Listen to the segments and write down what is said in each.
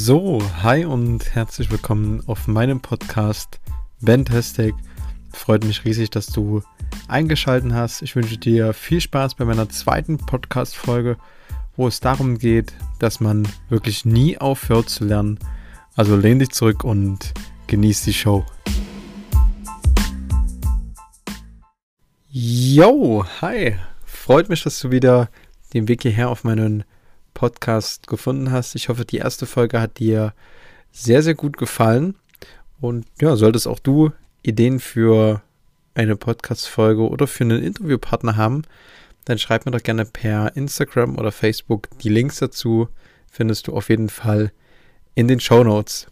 So, hi und herzlich willkommen auf meinem Podcast Fantastic. Freut mich riesig, dass du eingeschaltet hast. Ich wünsche dir viel Spaß bei meiner zweiten Podcast-Folge, wo es darum geht, dass man wirklich nie aufhört zu lernen. Also lehn dich zurück und genieß die Show. Yo, hi. Freut mich, dass du wieder den Weg hierher auf meinen Podcast gefunden hast. Ich hoffe, die erste Folge hat dir sehr, sehr gut gefallen. Und ja, solltest auch du Ideen für eine Podcast-Folge oder für einen Interviewpartner haben, dann schreib mir doch gerne per Instagram oder Facebook. Die Links dazu findest du auf jeden Fall in den Show Notes.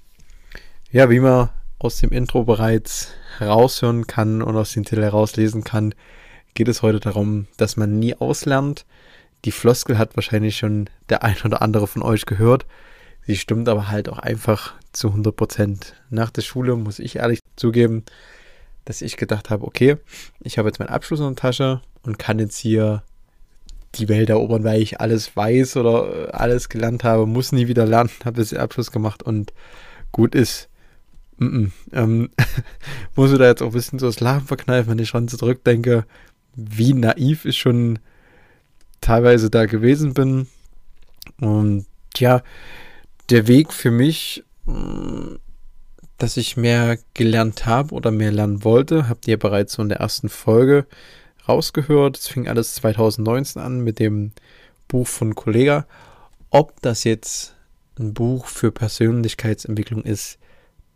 Ja, wie man aus dem Intro bereits heraushören kann und aus dem Titel herauslesen kann, geht es heute darum, dass man nie auslernt. Die Floskel hat wahrscheinlich schon der ein oder andere von euch gehört. Sie stimmt aber halt auch einfach zu 100 Prozent. Nach der Schule muss ich ehrlich zugeben, dass ich gedacht habe, okay, ich habe jetzt meinen Abschluss in der Tasche und kann jetzt hier die Welt erobern, weil ich alles weiß oder alles gelernt habe, muss nie wieder lernen, habe jetzt den Abschluss gemacht und gut ist. Mm -mm. Ähm, muss ich da jetzt auch ein bisschen so das Lachen verkneifen, wenn ich schon zurückdenke, wie naiv ich schon teilweise da gewesen bin. Und ja, der Weg für mich, mm, dass ich mehr gelernt habe oder mehr lernen wollte, habt ihr bereits so in der ersten Folge rausgehört. Es fing alles 2019 an mit dem Buch von Kollega. Ob das jetzt ein Buch für Persönlichkeitsentwicklung ist,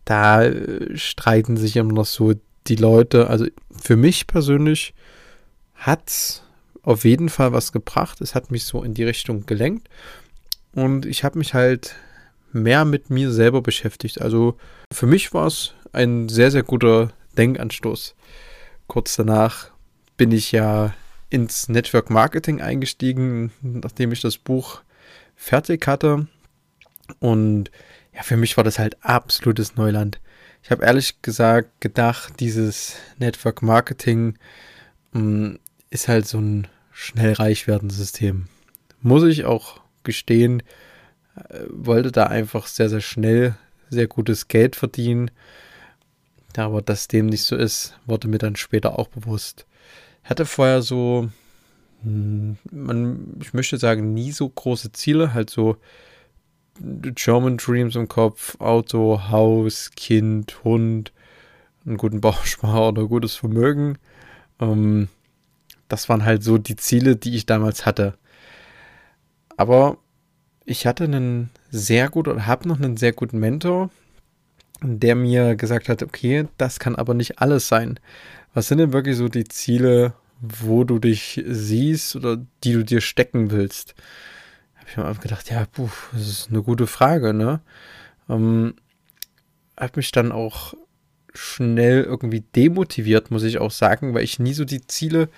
da äh, streiten sich immer noch so die Leute. Also für mich persönlich hat es auf jeden Fall was gebracht. Es hat mich so in die Richtung gelenkt. Und ich habe mich halt mehr mit mir selber beschäftigt. Also für mich war es ein sehr, sehr guter Denkanstoß. Kurz danach bin ich ja ins Network Marketing eingestiegen, nachdem ich das Buch fertig hatte. Und ja, für mich war das halt absolutes Neuland. Ich habe ehrlich gesagt gedacht, dieses Network Marketing mh, mm, ist halt so ein schnell reich werden System. Muss ich auch gestehen, äh, wollte da einfach sehr, sehr schnell sehr gutes Geld verdienen. Aber dass dem nicht so ist, wurde mir dann später auch bewusst. Hatte vorher so, hm, man, ich möchte sagen, nie so große Ziele, halt so German Dreams im Kopf, Auto, Haus, Kind, Hund, einen guten Bauspar oder gutes Vermögen. Ähm, das waren halt so die Ziele, die ich damals hatte. Aber ich hatte einen sehr guten oder habe noch einen sehr guten Mentor, der mir gesagt hat, okay, das kann aber nicht alles sein. Was sind denn wirklich so die Ziele, wo du dich siehst oder die du dir stecken willst? Habe ich mir einfach gedacht, ja, puh, das ist eine gute Frage, ne? Ähm, hat mich dann auch schnell irgendwie demotiviert, muss ich auch sagen, weil ich nie so die Ziele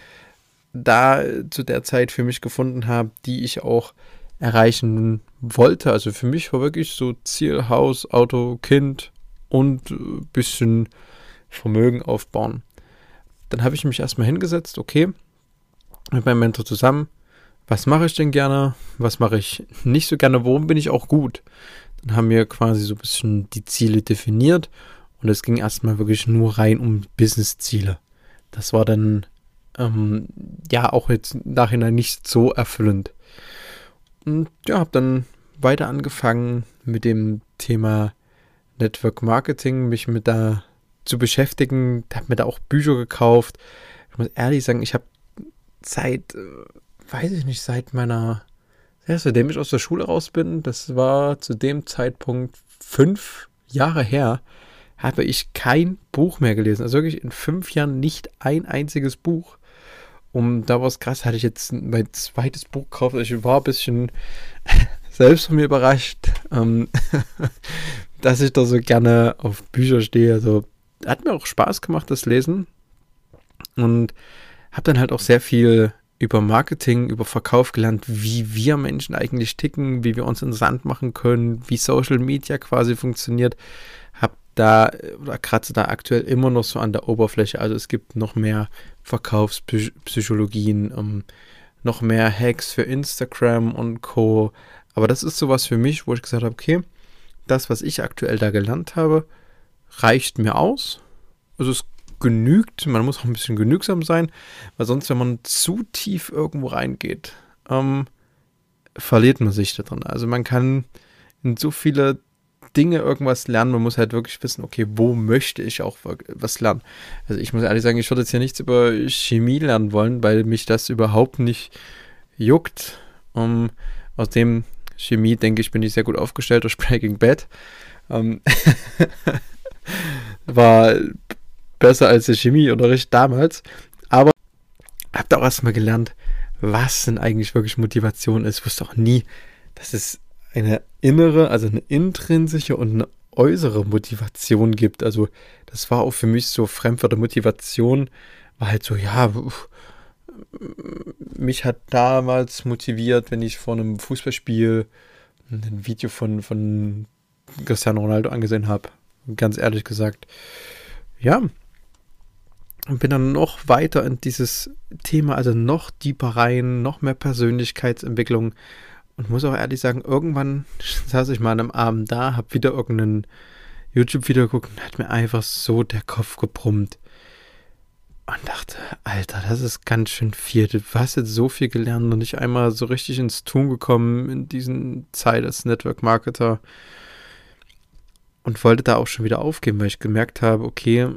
da zu der Zeit für mich gefunden habe, die ich auch erreichen wollte. Also für mich war wirklich so Ziel Haus, Auto, Kind und ein bisschen Vermögen aufbauen. Dann habe ich mich erstmal hingesetzt, okay, mit meinem Mentor zusammen, was mache ich denn gerne, was mache ich nicht so gerne, worum bin ich auch gut. Dann haben wir quasi so ein bisschen die Ziele definiert und es ging erstmal wirklich nur rein um Business-Ziele. Das war dann ähm, ja auch jetzt im Nachhinein nicht so erfüllend. Und ja, habe dann weiter angefangen mit dem Thema Network Marketing, mich mit da zu beschäftigen, habe mir da auch Bücher gekauft. Ich muss ehrlich sagen, ich habe seit, äh, weiß ich nicht, seit meiner, seitdem ich aus der Schule raus bin, das war zu dem Zeitpunkt fünf Jahre her, habe ich kein Buch mehr gelesen. Also wirklich in fünf Jahren nicht ein einziges Buch. Um da was krass, hatte ich jetzt mein zweites Buch gekauft. Ich war ein bisschen selbst von mir überrascht, ähm, dass ich da so gerne auf Bücher stehe. Also hat mir auch Spaß gemacht, das Lesen. Und habe dann halt auch sehr viel über Marketing, über Verkauf gelernt, wie wir Menschen eigentlich ticken, wie wir uns interessant machen können, wie Social Media quasi funktioniert. Da oder kratze da aktuell immer noch so an der Oberfläche. Also es gibt noch mehr Verkaufspsychologien, ähm, noch mehr Hacks für Instagram und Co. Aber das ist sowas für mich, wo ich gesagt habe, okay, das, was ich aktuell da gelernt habe, reicht mir aus. Also es genügt, man muss auch ein bisschen genügsam sein, weil sonst, wenn man zu tief irgendwo reingeht, ähm, verliert man sich da drin. Also man kann in so viele Dinge irgendwas lernen. Man muss halt wirklich wissen, okay, wo möchte ich auch was lernen. Also ich muss ehrlich sagen, ich würde jetzt hier nichts über Chemie lernen wollen, weil mich das überhaupt nicht juckt. Um, aus dem Chemie, denke ich, bin ich sehr gut aufgestellt durch Breaking Bad. Um, war besser als der Chemieunterricht damals. Aber habe da auch erstmal gelernt, was denn eigentlich wirklich Motivation ist. Ich wusste auch nie, dass es eine innere, also eine intrinsische und eine äußere Motivation gibt. Also das war auch für mich so Fremdwörter Motivation war halt so, ja, mich hat damals motiviert, wenn ich vor einem Fußballspiel ein Video von, von Cristiano Ronaldo angesehen habe. Ganz ehrlich gesagt. Ja. Und bin dann noch weiter in dieses Thema, also noch tiefer rein, noch mehr Persönlichkeitsentwicklung. Und muss auch ehrlich sagen, irgendwann saß ich mal einem Abend da, hab wieder irgendeinen YouTube-Video geguckt und hat mir einfach so der Kopf gebrummt. Und dachte, Alter, das ist ganz schön viel. Du hast jetzt so viel gelernt und nicht einmal so richtig ins Tun gekommen in diesen Zeit als Network Marketer. Und wollte da auch schon wieder aufgeben, weil ich gemerkt habe, okay,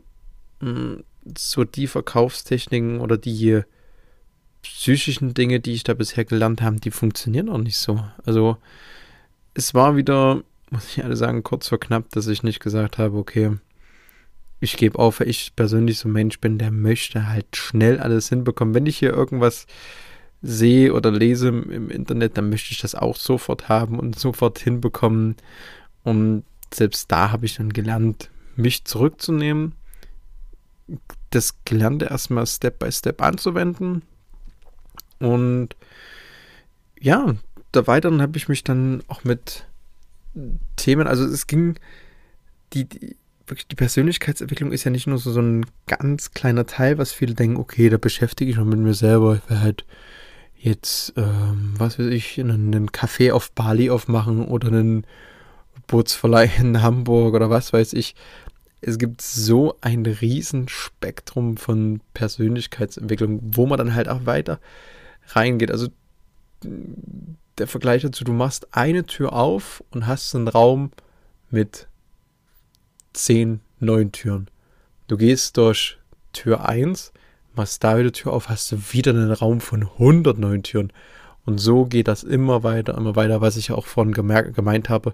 hm, so die Verkaufstechniken oder die psychischen Dinge, die ich da bisher gelernt habe, die funktionieren auch nicht so. Also es war wieder, muss ich alle sagen, kurz vor knapp, dass ich nicht gesagt habe, okay, ich gebe auf, weil ich persönlich so ein Mensch bin, der möchte halt schnell alles hinbekommen. Wenn ich hier irgendwas sehe oder lese im Internet, dann möchte ich das auch sofort haben und sofort hinbekommen. Und selbst da habe ich dann gelernt, mich zurückzunehmen, das Gelernte erstmal Step by Step anzuwenden. Und ja, da weiteren habe ich mich dann auch mit Themen, also es ging, die, die wirklich die Persönlichkeitsentwicklung ist ja nicht nur so, so ein ganz kleiner Teil, was viele denken, okay, da beschäftige ich mich mit mir selber. Ich will halt jetzt, ähm, was weiß ich, einen, einen Café auf Bali aufmachen oder einen Bootsverleih in Hamburg oder was weiß ich. Es gibt so ein Riesenspektrum von Persönlichkeitsentwicklung, wo man dann halt auch weiter reingeht. Also der Vergleich dazu, du machst eine Tür auf und hast einen Raum mit zehn neuen Türen. Du gehst durch Tür 1, machst da wieder Tür auf, hast du wieder einen Raum von 100 neuen Türen. Und so geht das immer weiter, immer weiter, was ich auch vorhin gemerkt, gemeint habe,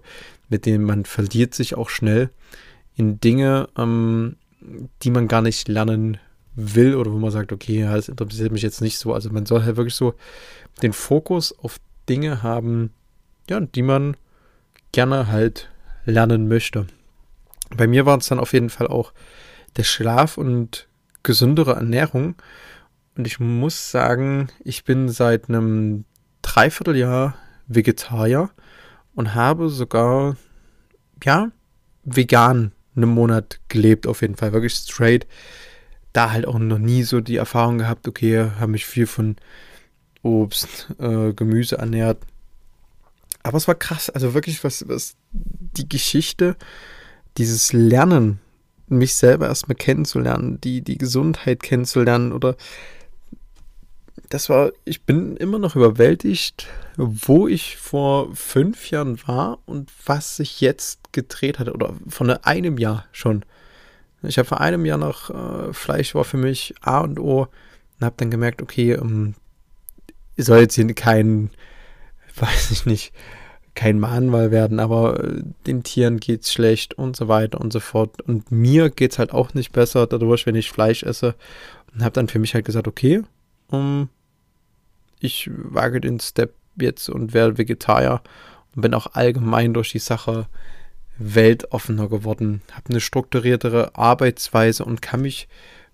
mit dem man verliert sich auch schnell in Dinge, ähm, die man gar nicht lernen will oder wo man sagt, okay, ja, das interessiert mich jetzt nicht so. Also man soll halt wirklich so den Fokus auf Dinge haben, ja, die man gerne halt lernen möchte. Bei mir war es dann auf jeden Fall auch der Schlaf und gesündere Ernährung. Und ich muss sagen, ich bin seit einem Dreivierteljahr Vegetarier und habe sogar, ja, vegan einen Monat gelebt, auf jeden Fall, wirklich straight. Da halt auch noch nie so die Erfahrung gehabt, okay, habe mich viel von Obst, äh, Gemüse ernährt. Aber es war krass, also wirklich, was, was die Geschichte dieses Lernen, mich selber erstmal kennenzulernen, die, die Gesundheit kennenzulernen oder das war, ich bin immer noch überwältigt, wo ich vor fünf Jahren war und was sich jetzt gedreht hat oder von einem Jahr schon. Ich habe vor einem Jahr noch, äh, Fleisch war für mich A und O und habe dann gemerkt, okay, ähm, soll jetzt hier kein, weiß ich nicht, kein Mahnmal werden, aber äh, den Tieren geht's schlecht und so weiter und so fort. Und mir geht's halt auch nicht besser dadurch, wenn ich Fleisch esse. Und habe dann für mich halt gesagt, okay, um, ich wage den Step jetzt und werde Vegetarier und bin auch allgemein durch die Sache weltoffener geworden, habe eine strukturiertere Arbeitsweise und kann mich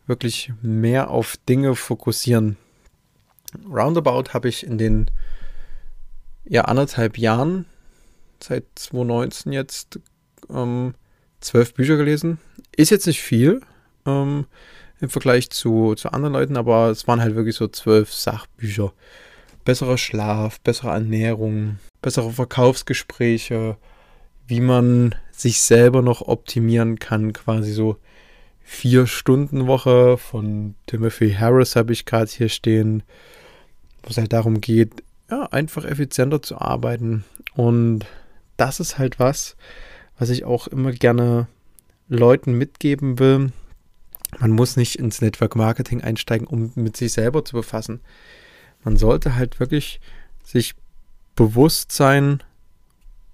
wirklich mehr auf Dinge fokussieren. Roundabout habe ich in den ja, anderthalb Jahren, seit 2019 jetzt, ähm, zwölf Bücher gelesen. Ist jetzt nicht viel ähm, im Vergleich zu, zu anderen Leuten, aber es waren halt wirklich so zwölf Sachbücher. Besserer Schlaf, bessere Ernährung, bessere Verkaufsgespräche, wie man sich selber noch optimieren kann, quasi so vier Stunden Woche von Timothy Harris habe ich gerade hier stehen, wo es halt darum geht, ja, einfach effizienter zu arbeiten. Und das ist halt was, was ich auch immer gerne Leuten mitgeben will. Man muss nicht ins Network Marketing einsteigen, um mit sich selber zu befassen. Man sollte halt wirklich sich bewusst sein,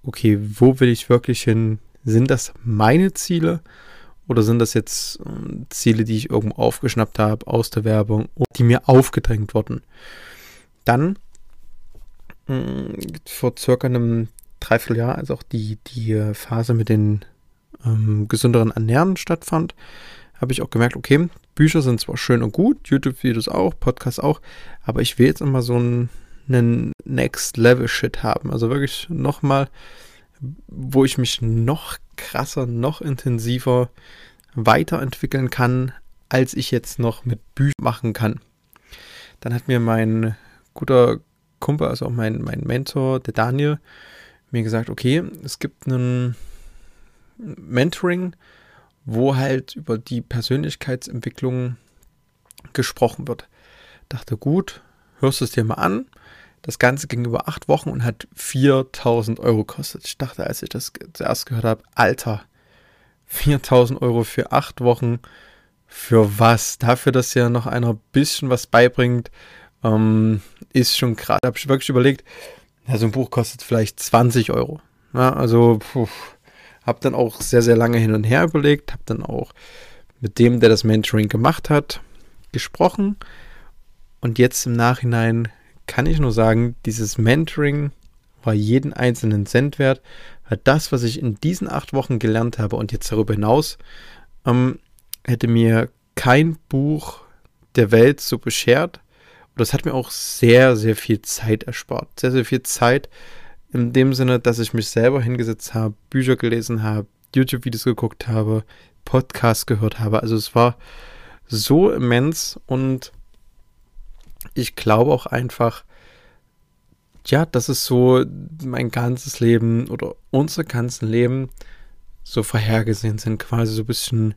okay, wo will ich wirklich hin? Sind das meine Ziele oder sind das jetzt äh, Ziele, die ich irgendwo aufgeschnappt habe aus der Werbung, die mir aufgedrängt wurden? Dann mm, vor circa einem Dreivierteljahr, als auch die, die Phase mit den ähm, gesünderen Ernähren stattfand, habe ich auch gemerkt, okay, Bücher sind zwar schön und gut, YouTube-Videos auch, Podcasts auch, aber ich will jetzt immer so einen, einen Next-Level-Shit haben. Also wirklich nochmal, wo ich mich noch krasser, noch intensiver weiterentwickeln kann, als ich jetzt noch mit Büchern machen kann. Dann hat mir mein guter Kumpel, also auch mein, mein Mentor, der Daniel, mir gesagt, okay, es gibt einen Mentoring, wo halt über die Persönlichkeitsentwicklung gesprochen wird. Dachte, gut, hörst du es dir mal an. Das Ganze ging über acht Wochen und hat 4000 Euro gekostet. Ich dachte, als ich das zuerst gehört habe, Alter, 4000 Euro für acht Wochen. Für was? Dafür, dass ja noch einer bisschen was beibringt, ähm, ist schon krass. Da habe ich wirklich überlegt, ja, so ein Buch kostet vielleicht 20 Euro. Ja, also, puh, habe dann auch sehr, sehr lange hin und her überlegt, habe dann auch mit dem, der das Mentoring gemacht hat, gesprochen. Und jetzt im Nachhinein kann ich nur sagen, dieses Mentoring war jeden einzelnen Cent wert, weil das, was ich in diesen acht Wochen gelernt habe und jetzt darüber hinaus, ähm, hätte mir kein Buch der Welt so beschert. Und das hat mir auch sehr, sehr viel Zeit erspart. Sehr, sehr viel Zeit, in dem Sinne, dass ich mich selber hingesetzt habe, Bücher gelesen habe, YouTube-Videos geguckt habe, Podcasts gehört habe. Also es war so immens und ich glaube auch einfach, ja, dass es so mein ganzes Leben oder unser ganzes Leben so vorhergesehen sind, quasi so ein bisschen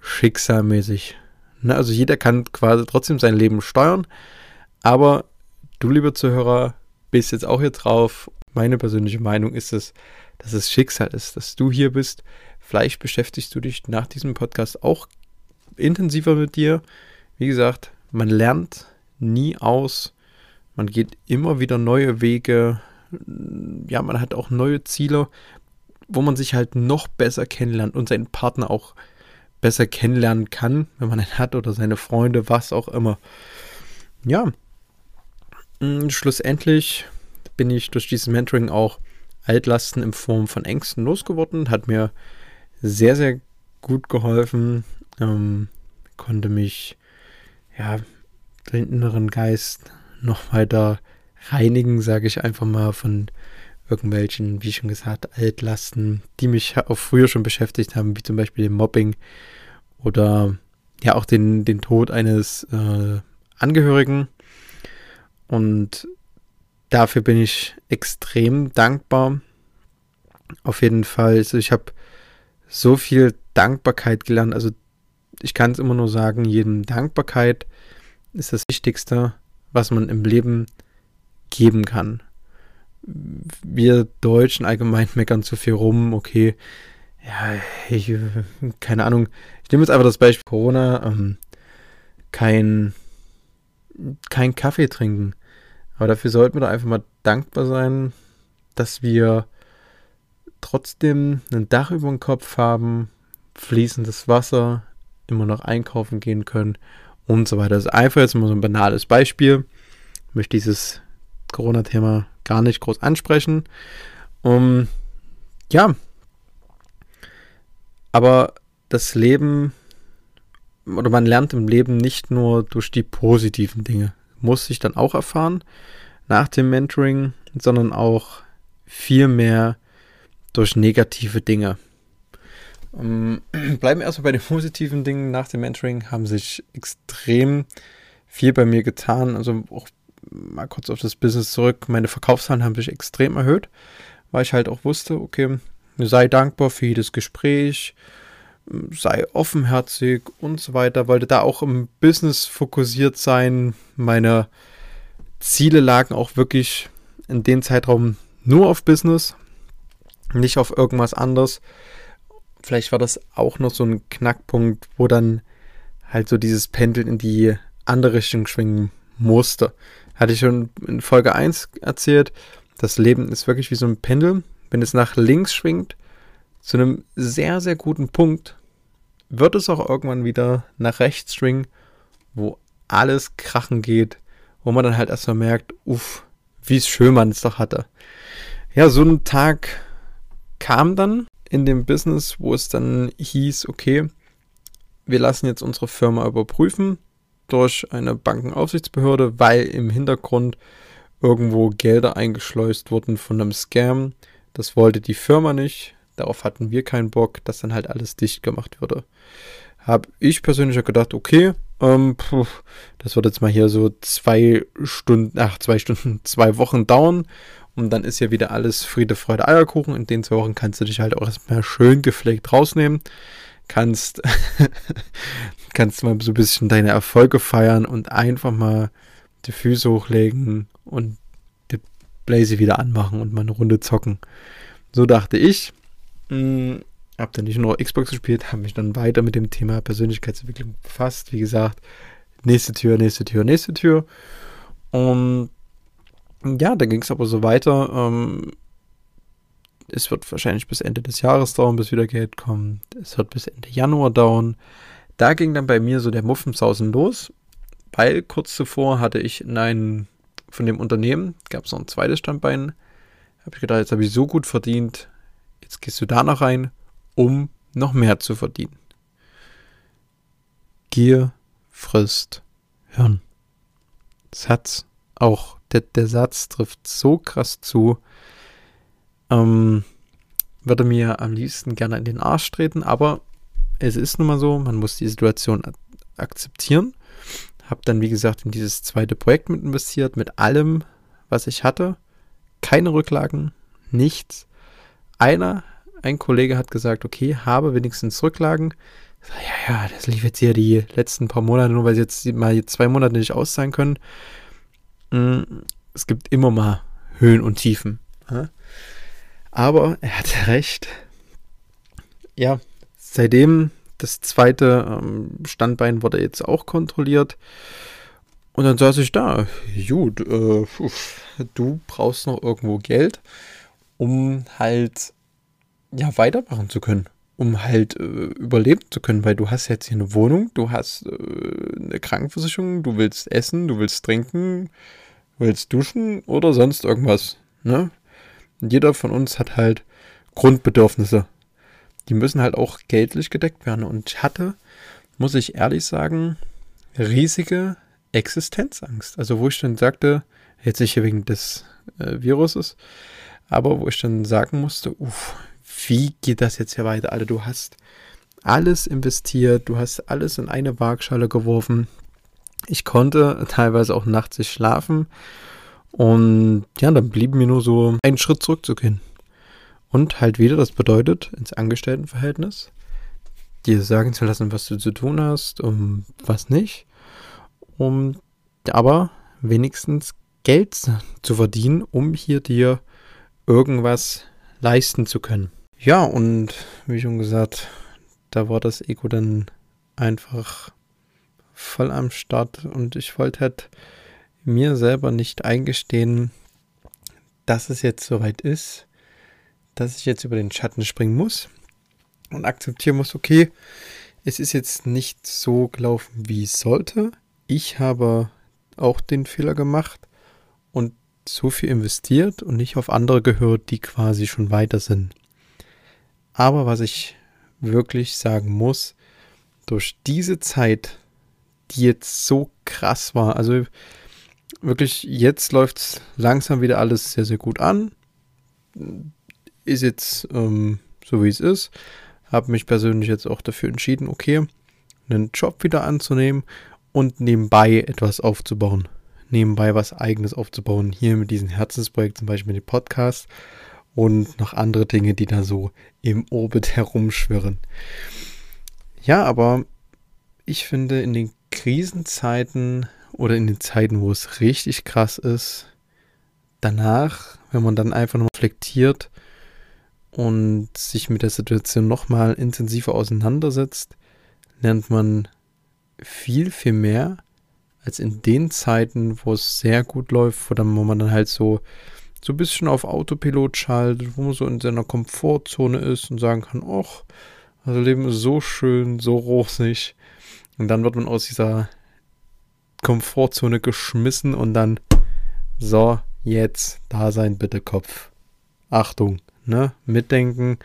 schicksalmäßig. Ne? Also jeder kann quasi trotzdem sein Leben steuern, aber du, lieber Zuhörer, bist jetzt auch hier drauf meine persönliche Meinung ist es, dass es Schicksal ist, dass du hier bist. Vielleicht beschäftigst du dich nach diesem Podcast auch intensiver mit dir. Wie gesagt, man lernt nie aus. Man geht immer wieder neue Wege. Ja, man hat auch neue Ziele, wo man sich halt noch besser kennenlernt und seinen Partner auch besser kennenlernen kann, wenn man einen hat oder seine Freunde, was auch immer. Ja, mm, schlussendlich bin ich durch dieses Mentoring auch Altlasten in Form von Ängsten losgeworden. Hat mir sehr, sehr gut geholfen. Ähm, konnte mich, ja, den inneren Geist noch weiter reinigen, sage ich einfach mal, von irgendwelchen, wie schon gesagt, Altlasten, die mich auch früher schon beschäftigt haben, wie zum Beispiel dem Mobbing oder ja auch den, den Tod eines äh, Angehörigen. Und dafür bin ich extrem dankbar. Auf jeden Fall. Also ich habe so viel Dankbarkeit gelernt. Also ich kann es immer nur sagen, jedem Dankbarkeit ist das Wichtigste, was man im Leben geben kann. Wir Deutschen allgemein meckern zu viel rum, okay, ja, ich, keine Ahnung. Ich nehme jetzt einfach das Beispiel Corona, ähm, kein, kein Kaffee trinken. Aber dafür sollten wir doch einfach mal dankbar sein, dass wir trotzdem ein Dach über dem Kopf haben, fließendes Wasser, immer noch einkaufen gehen können und so weiter. Das ist einfach jetzt mal so ein banales Beispiel. Ich möchte dieses Corona-Thema gar nicht groß ansprechen. Um, ja, aber das Leben oder man lernt im Leben nicht nur durch die positiven Dinge muss ich dann auch erfahren nach dem Mentoring, sondern auch viel mehr durch negative Dinge. Ähm, bleiben erstmal bei den positiven Dingen. Nach dem Mentoring haben sich extrem viel bei mir getan. Also auch mal kurz auf das Business zurück. Meine Verkaufszahlen haben sich extrem erhöht, weil ich halt auch wusste, okay, sei dankbar für jedes Gespräch, sei offenherzig und so weiter. Wollte da auch im Business fokussiert sein. Meine Ziele lagen auch wirklich in dem Zeitraum nur auf Business, nicht auf irgendwas anderes. Vielleicht war das auch noch so ein Knackpunkt, wo dann halt so dieses Pendeln in die andere Richtung schwingen musste. Hatte ich schon in Folge 1 erzählt. Das Leben ist wirklich wie so ein Pendel. Wenn es nach links schwingt, zu einem sehr, sehr guten Punkt, wird es auch irgendwann wieder nach rechts schwingen, wo alles krachen geht, wo man dann halt erstmal merkt, uff, wie schön man es doch hatte. Ja, so ein Tag kam dann in dem Business, wo es dann hieß, okay, wir lassen jetzt unsere Firma überprüfen durch eine Bankenaufsichtsbehörde, weil im Hintergrund irgendwo Gelder eingeschleust wurden von einem Scam. Das wollte die Firma nicht. Darauf hatten wir keinen Bock, dass dann halt alles dicht gemacht würde. Habe ich persönlich gedacht, okay, ähm, puh, das wird jetzt mal hier so zwei Stunden, ach, zwei Stunden, zwei Wochen dauern. Und dann ist ja wieder alles Friede, Freude, Eierkuchen. In den zwei Wochen kannst du dich halt auch erstmal schön gepflegt rausnehmen. Kannst, kannst mal so ein bisschen deine Erfolge feiern und einfach mal die Füße hochlegen und die Blaze wieder anmachen und mal eine Runde zocken. So dachte ich. Hm, hab dann nicht nur Xbox gespielt, habe mich dann weiter mit dem Thema Persönlichkeitsentwicklung befasst. Wie gesagt, nächste Tür, nächste Tür, nächste Tür. Und ja, dann ging es aber so weiter. Ähm, es wird wahrscheinlich bis Ende des Jahres dauern, bis wieder Geld kommt. Es wird bis Ende Januar dauern. Da ging dann bei mir so der Muffensausen los, weil kurz zuvor hatte ich in einem von dem Unternehmen, gab es noch ein zweites Standbein, habe ich gedacht, jetzt habe ich so gut verdient, jetzt gehst du da noch rein, um noch mehr zu verdienen. Gier frisst Hirn. Satz auch der, der Satz trifft so krass zu. Ähm, würde mir am liebsten gerne in den Arsch treten, aber es ist nun mal so, man muss die Situation akzeptieren. Habe dann, wie gesagt, in dieses zweite Projekt mit investiert, mit allem, was ich hatte. Keine Rücklagen, nichts. Einer, ein Kollege hat gesagt, okay, habe wenigstens Rücklagen. Ja, ja, das lief jetzt hier die letzten paar Monate, nur weil sie jetzt mal zwei Monate nicht auszahlen können. Mm, es gibt immer mal Höhen und Tiefen. Aber er hatte recht. Ja, seitdem das zweite ähm, Standbein wurde jetzt auch kontrolliert. Und dann saß ich da. Gut, äh, du brauchst noch irgendwo Geld, um halt ja weitermachen zu können, um halt äh, überleben zu können, weil du hast jetzt hier eine Wohnung, du hast äh, eine Krankenversicherung, du willst essen, du willst trinken, willst duschen oder sonst irgendwas. Ne? Und jeder von uns hat halt Grundbedürfnisse. Die müssen halt auch geldlich gedeckt werden. Und ich hatte, muss ich ehrlich sagen, riesige Existenzangst. Also wo ich dann sagte, jetzt nicht wegen des äh, Viruses, aber wo ich dann sagen musste, uff, wie geht das jetzt hier weiter? Alter, du hast alles investiert, du hast alles in eine Waagschale geworfen, ich konnte teilweise auch nachts nicht schlafen. Und ja, dann blieb mir nur so einen Schritt zurückzugehen. Und halt wieder, das bedeutet, ins Angestelltenverhältnis, dir sagen zu lassen, was du zu tun hast und was nicht. Um aber wenigstens Geld zu verdienen, um hier dir irgendwas leisten zu können. Ja, und wie schon gesagt, da war das Ego dann einfach voll am Start und ich wollte halt mir selber nicht eingestehen, dass es jetzt soweit ist, dass ich jetzt über den Schatten springen muss und akzeptieren muss, okay, es ist jetzt nicht so gelaufen, wie es sollte. Ich habe auch den Fehler gemacht und so viel investiert und nicht auf andere gehört, die quasi schon weiter sind. Aber was ich wirklich sagen muss, durch diese Zeit die jetzt so krass war. Also wirklich, jetzt läuft es langsam wieder alles sehr, sehr gut an. Ist jetzt ähm, so, wie es ist. Habe mich persönlich jetzt auch dafür entschieden, okay, einen Job wieder anzunehmen und nebenbei etwas aufzubauen. Nebenbei was eigenes aufzubauen. Hier mit diesem Herzensprojekt, zum Beispiel mit dem Podcast. und noch andere Dinge, die da so im Orbit herumschwirren. Ja, aber ich finde, in den Krisenzeiten oder in den Zeiten, wo es richtig krass ist, danach, wenn man dann einfach nur reflektiert und sich mit der Situation nochmal intensiver auseinandersetzt, lernt man viel, viel mehr als in den Zeiten, wo es sehr gut läuft, wo, dann, wo man dann halt so, so ein bisschen auf Autopilot schaltet, wo man so in seiner Komfortzone ist und sagen kann, ach, also Leben ist so schön, so rosig. Und dann wird man aus dieser Komfortzone geschmissen und dann, so, jetzt, da sein bitte Kopf. Achtung, ne? Mitdenken,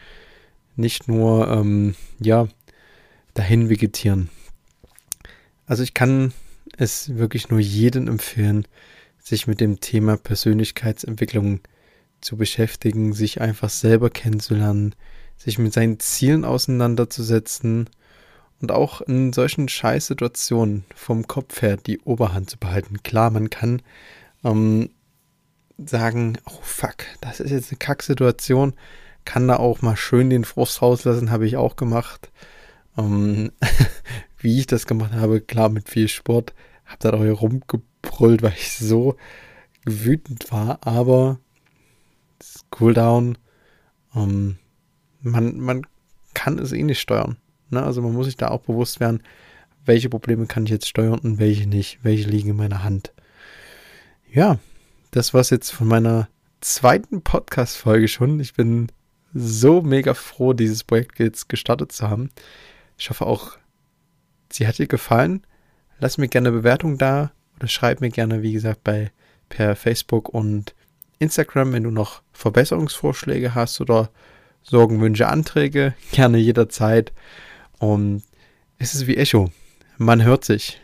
nicht nur, ähm, ja, dahin vegetieren. Also ich kann es wirklich nur jedem empfehlen, sich mit dem Thema Persönlichkeitsentwicklung zu beschäftigen, sich einfach selber kennenzulernen, sich mit seinen Zielen auseinanderzusetzen und auch in solchen Scheißsituationen vom Kopf her die Oberhand zu behalten. Klar, man kann ähm, sagen, oh fuck, das ist jetzt eine Kacksituation, kann da auch mal schön den Frust rauslassen, habe ich auch gemacht. Ähm, wie ich das gemacht habe, klar mit viel Sport, habe da auch rumgebrüllt, weil ich so wütend war, aber Cooldown, ähm, man, man kann es eh nicht steuern. Ne? Also man muss sich da auch bewusst werden, welche Probleme kann ich jetzt steuern und welche nicht, welche liegen in meiner Hand. Ja, das war es jetzt von meiner zweiten Podcast-Folge schon. Ich bin so mega froh, dieses Projekt jetzt gestartet zu haben. Ich hoffe auch, sie hat dir gefallen. Lass mir gerne eine Bewertung da oder schreib mir gerne, wie gesagt, bei per Facebook und Instagram, wenn du noch Verbesserungsvorschläge hast oder Sorgen, Wünsche, Anträge, gerne jederzeit. Und es ist wie Echo. Man hört sich.